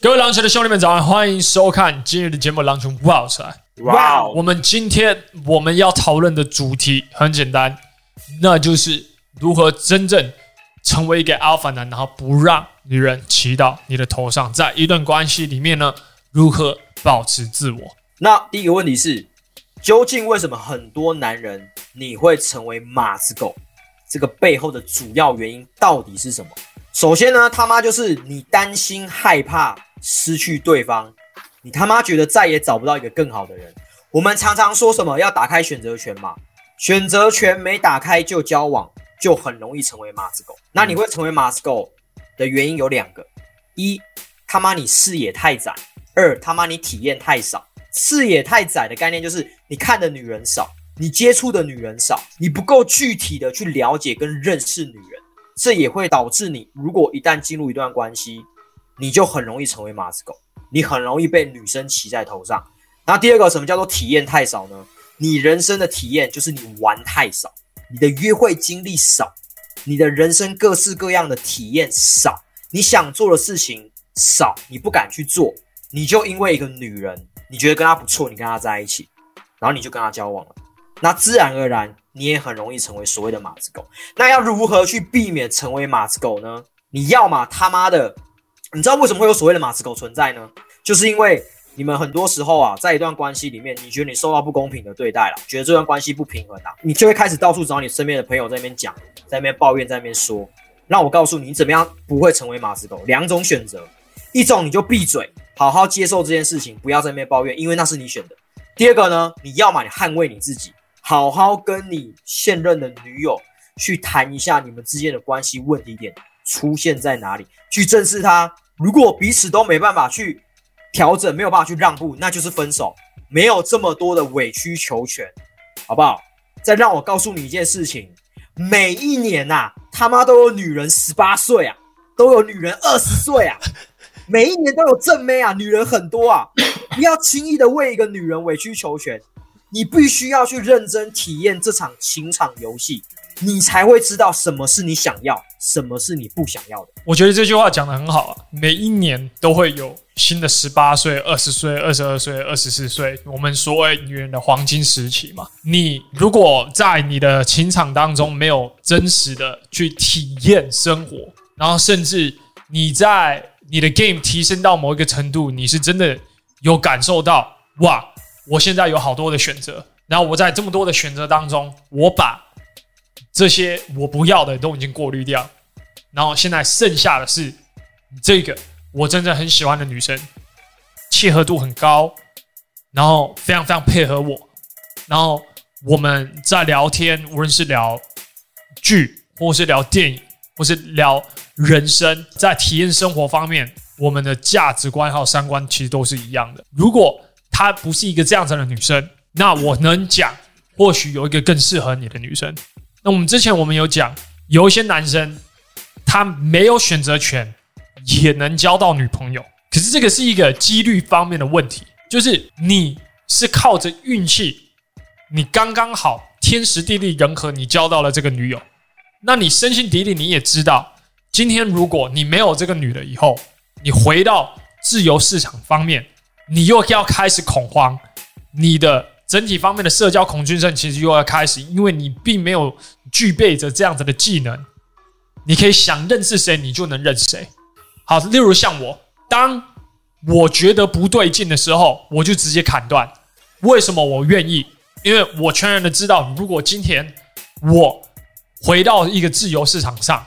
各位狼群的兄弟们，早上欢迎收看今日的节目《狼群哇塞》。哇哦！我们今天我们要讨论的主题很简单，那就是如何真正成为一个 Alpha 男，然后不让女人骑到你的头上。在一段关系里面呢，如何保持自我？那第一个问题是，究竟为什么很多男人你会成为马子狗？这个背后的主要原因到底是什么？首先呢，他妈就是你担心害怕。失去对方，你他妈觉得再也找不到一个更好的人。我们常常说什么要打开选择权嘛，选择权没打开就交往，就很容易成为马子狗。那你会成为马子狗的原因有两个：一，他妈你视野太窄；二，他妈你体验太少。视野太窄的概念就是你看的女人少，你接触的女人少，你不够具体的去了解跟认识女人，这也会导致你如果一旦进入一段关系。你就很容易成为马子狗，你很容易被女生骑在头上。那第二个，什么叫做体验太少呢？你人生的体验就是你玩太少，你的约会经历少，你的人生各式各样的体验少，你想做的事情少，你不敢去做，你就因为一个女人，你觉得跟她不错，你跟她在一起，然后你就跟她交往了，那自然而然你也很容易成为所谓的马子狗。那要如何去避免成为马子狗呢？你要嘛他妈的。你知道为什么会有所谓的马子狗存在呢？就是因为你们很多时候啊，在一段关系里面，你觉得你受到不公平的对待了，觉得这段关系不平衡啊，你就会开始到处找你身边的朋友在那边讲，在那边抱怨，在那边说。让我告诉你，你怎么样不会成为马子狗？两种选择，一种你就闭嘴，好好接受这件事情，不要在那边抱怨，因为那是你选的。第二个呢，你要么你捍卫你自己，好好跟你现任的女友去谈一下你们之间的关系问题点。出现在哪里？去正视它。如果彼此都没办法去调整，没有办法去让步，那就是分手。没有这么多的委曲求全，好不好？再让我告诉你一件事情：每一年呐、啊，他妈都有女人十八岁啊，都有女人二十岁啊，每一年都有正妹啊，女人很多啊。不要轻易的为一个女人委曲求全，你必须要去认真体验这场情场游戏。你才会知道什么是你想要，什么是你不想要的。我觉得这句话讲得很好啊！每一年都会有新的十八岁、二十岁、二十二岁、二十四岁，我们所谓女人的黄金时期嘛。你如果在你的情场当中没有真实的去体验生活，然后甚至你在你的 game 提升到某一个程度，你是真的有感受到哇，我现在有好多的选择，然后我在这么多的选择当中，我把这些我不要的都已经过滤掉，然后现在剩下的是这个我真正很喜欢的女生，契合度很高，然后非常非常配合我，然后我们在聊天，无论是聊剧，或是聊电影，或是聊人生，在体验生活方面，我们的价值观还有三观其实都是一样的。如果她不是一个这样子的女生，那我能讲，或许有一个更适合你的女生。那我们之前我们有讲，有一些男生他没有选择权，也能交到女朋友。可是这个是一个几率方面的问题，就是你是靠着运气，你刚刚好天时地利人和，你交到了这个女友。那你深信底里你也知道，今天如果你没有这个女的以后，你回到自由市场方面，你又要开始恐慌，你的。整体方面的社交恐惧症其实又要开始，因为你并没有具备着这样子的技能，你可以想认识谁，你就能认识谁。好，例如像我，当我觉得不对劲的时候，我就直接砍断。为什么我愿意？因为我全然的知道，如果今天我回到一个自由市场上，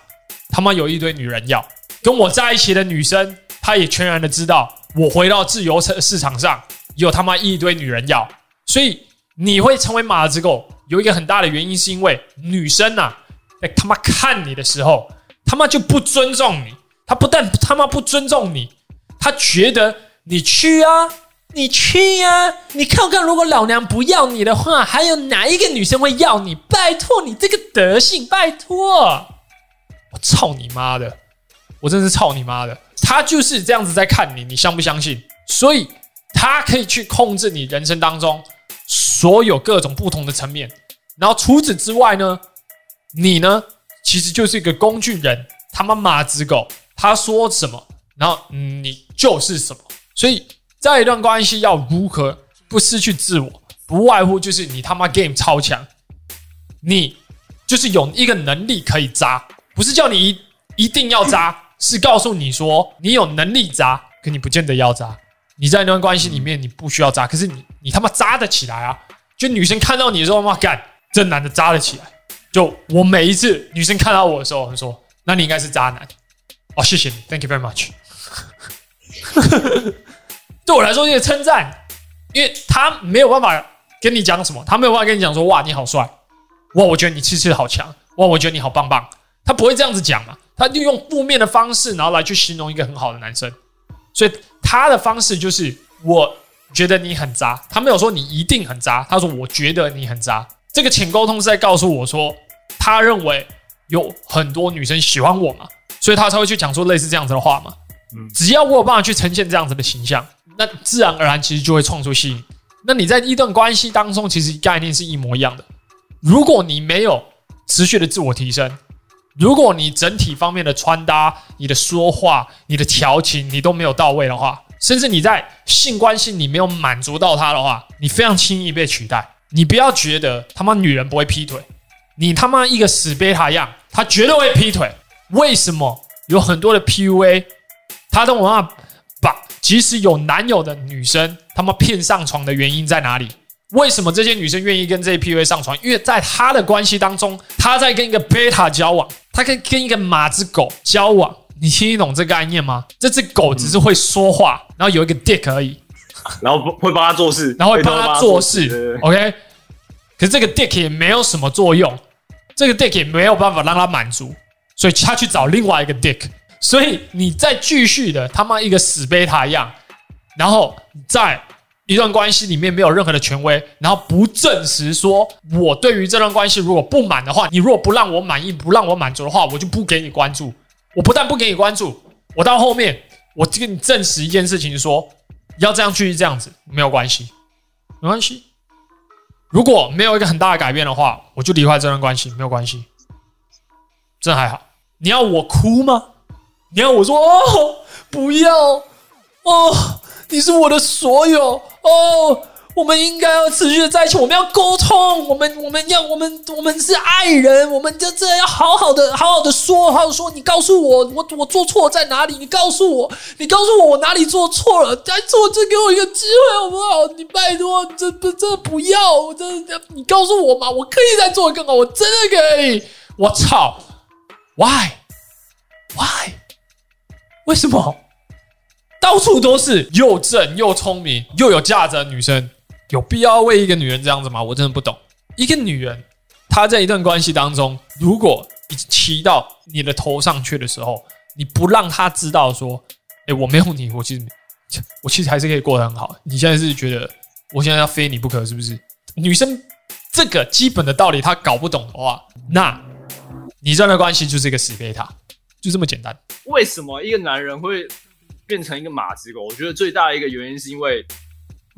他妈有一堆女人要跟我在一起的女生，她也全然的知道，我回到自由市市场上有他妈一堆女人要。所以你会成为马子狗，有一个很大的原因，是因为女生呐、啊，在他妈看你的时候，他妈就不尊重你。他不但他妈不尊重你，他觉得你去啊，你去呀、啊，你看看，如果老娘不要你的话，还有哪一个女生会要你？拜托你这个德性，拜托！我操你妈的！我真是操你妈的！他就是这样子在看你，你相不相信？所以他可以去控制你人生当中。所有各种不同的层面，然后除此之外呢，你呢，其实就是一个工具人，他妈马子狗，他说什么然后你就是什么。所以在一段关系要如何不失去自我，不外乎就是你他妈 game 超强，你就是有一个能力可以渣，不是叫你一一定要渣，是告诉你说你有能力渣，可你不见得要渣。你在那段关系里面你不需要渣，可是你你他妈渣得起来啊！就女生看到你的时候，妈干，这男的渣了起来。就我每一次女生看到我的时候，我说：“那你应该是渣男。”哦，谢谢你，Thank you very much。对我来说，是称赞，因为他没有办法跟你讲什么，他没有办法跟你讲说：“哇，你好帅！”哇，我觉得你气势好强！哇，我觉得你好棒棒！他不会这样子讲嘛？他就用负面的方式，然后来去形容一个很好的男生。所以他的方式就是：我觉得你很渣。他没有说你一定很渣，他说：“我觉得你很渣。”这个浅沟通是在告诉我说，他认为有很多女生喜欢我嘛，所以他才会去讲说类似这样子的话嘛。嗯，只要我有办法去呈现这样子的形象，那自然而然其实就会创出吸引。那你在一段关系当中，其实概念是一模一样的。如果你没有持续的自我提升，如果你整体方面的穿搭、你的说话、你的调情你都没有到位的话，甚至你在性关系你没有满足到他的话，你非常轻易被取代。你不要觉得他妈女人不会劈腿，你他妈一个死贝塔样，他绝对会劈腿。为什么有很多的 PUA，他都没办法把即使有男友的女生他妈骗上床的原因在哪里？为什么这些女生愿意跟这些 PUA 上床？因为在他的关系当中，他在跟一个贝塔交往，他跟跟一个马子狗交往。你听懂这个概念吗？这只狗只是会说话，然后有一个 dick 而已。然后会帮他做事，然后会帮他做事，OK。可是这个 dick 也没有什么作用，这个 dick 也没有办法让他满足，所以他去找另外一个 dick。所以你再继续的他妈一个死贝塔一样，然后在一段关系里面没有任何的权威，然后不证实说我对于这段关系如果不满的话，你如果不让我满意，不让我满足的话，我就不给你关注。我不但不给你关注，我到后面我就跟你证实一件事情说。要这样继续这样子没有关系，没关系。如果没有一个很大的改变的话，我就离开这段关系，没有关系，这还好。你要我哭吗？你要我说哦，不要哦，你是我的所有哦。我们应该要持续的在一起，我们要沟通，我们我们要我们我们是爱人，我们就这样要好好的好好的说，好好说。你告诉我，我我做错在哪里？你告诉我，你告诉我我哪里做错了？再做，再给我一个机会好不好？你拜托，这不这不要，我真的，你告诉我嘛，我可以再做更好，我真的可以。我操，Why Why？为什么？到处都是又正又聪明又有价值的女生。有必要为一个女人这样子吗？我真的不懂。一个女人，她在一段关系当中，如果你骑到你的头上去的时候，你不让她知道说，哎，我没有你，我其实，我其实还是可以过得很好。你现在是觉得我现在要非你不可，是不是？女生这个基本的道理她搞不懂的话，那你这段关系就是一个死贝塔，就这么简单。为什么一个男人会变成一个马子狗？我觉得最大的一个原因是因为。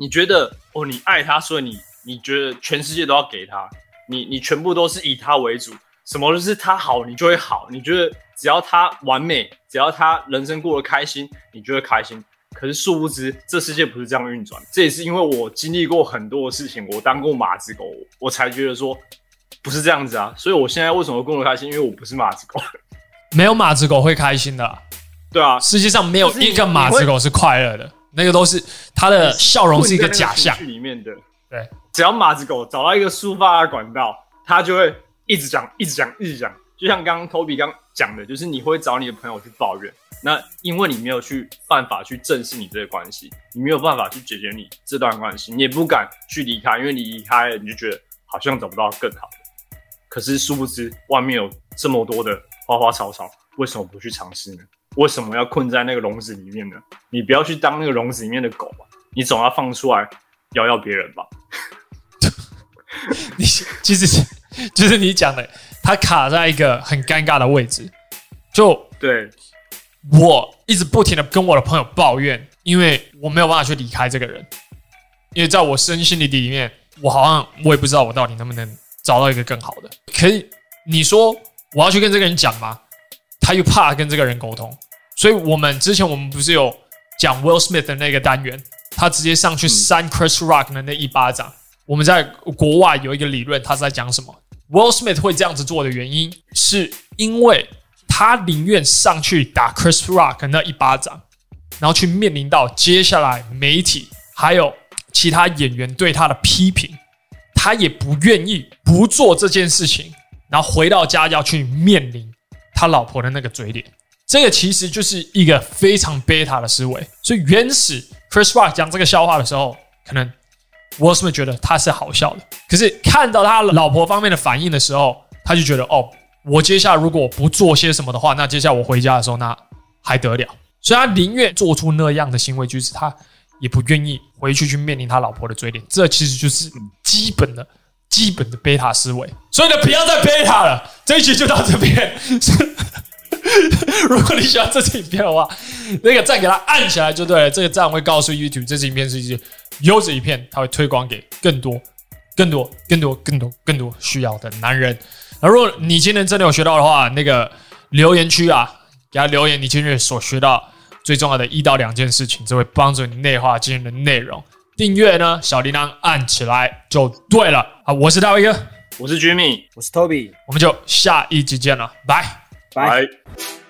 你觉得哦，你爱他，所以你你觉得全世界都要给他，你你全部都是以他为主，什么都是他好，你就会好。你觉得只要他完美，只要他人生过得开心，你就会开心。可是殊不知，这世界不是这样运转。这也是因为我经历过很多的事情，我当过马子狗，我才觉得说不是这样子啊。所以我现在为什么会过得开心？因为我不是马子狗，没有马子狗会开心的啊。对啊，世界上没有一个马子狗是快乐的。那个都是他的笑容是一个假象里面的，对，只要马子狗找到一个抒发的管道，他就会一直讲，一直讲，一直讲。就像刚刚 Toby 刚讲的，就是你会找你的朋友去抱怨，那因为你没有去办法去正视你这个关系，你没有办法去解决你这段关系，你也不敢去离开，因为你离开了，你就觉得好像找不到更好的。可是殊不知，外面有这么多的花花草草，为什么不去尝试呢？为什么要困在那个笼子里面呢？你不要去当那个笼子里面的狗吧，你总要放出来咬咬别人吧。你其实是就是你讲的，他卡在一个很尴尬的位置。就对，我一直不停的跟我的朋友抱怨，因为我没有办法去离开这个人，因为在我身心里里面，我好像我也不知道我到底能不能找到一个更好的。可以，你说我要去跟这个人讲吗？他又怕跟这个人沟通。所以我们之前我们不是有讲 Will Smith 的那个单元，他直接上去扇 Chris Rock 的那一巴掌。我们在国外有一个理论，他是在讲什么？Will Smith 会这样子做的原因，是因为他宁愿上去打 Chris Rock 那一巴掌，然后去面临到接下来媒体还有其他演员对他的批评，他也不愿意不做这件事情，然后回到家要去面临他老婆的那个嘴脸。这个其实就是一个非常贝塔的思维，所以原始 Chris Rock 讲这个笑话的时候，可能 Will Smith 觉得他是好笑的，可是看到他老婆方面的反应的时候，他就觉得哦，我接下来如果不做些什么的话，那接下来我回家的时候那还得了？所以他宁愿做出那样的行为举止，他也不愿意回去去面临他老婆的嘴脸。这其实就是基本的、基本的贝塔思维。所以呢，不要再贝塔了，这一集就到这边。如果你喜欢这支影片的话，那个赞给它按起来就对了。这个赞会告诉 YouTube 这支影片是一支优质影片，它会推广给更多、更多、更多、更多、更多需要的男人。而如果你今天真的有学到的话，那个留言区啊，给他留言你今日所学到最重要的一到两件事情，这会帮助你内化今日的内容。订阅呢，小铃铛按起来就对了。好，我是大卫哥，我是 Jimmy，我是 Toby，我们就下一集见了，拜。拜。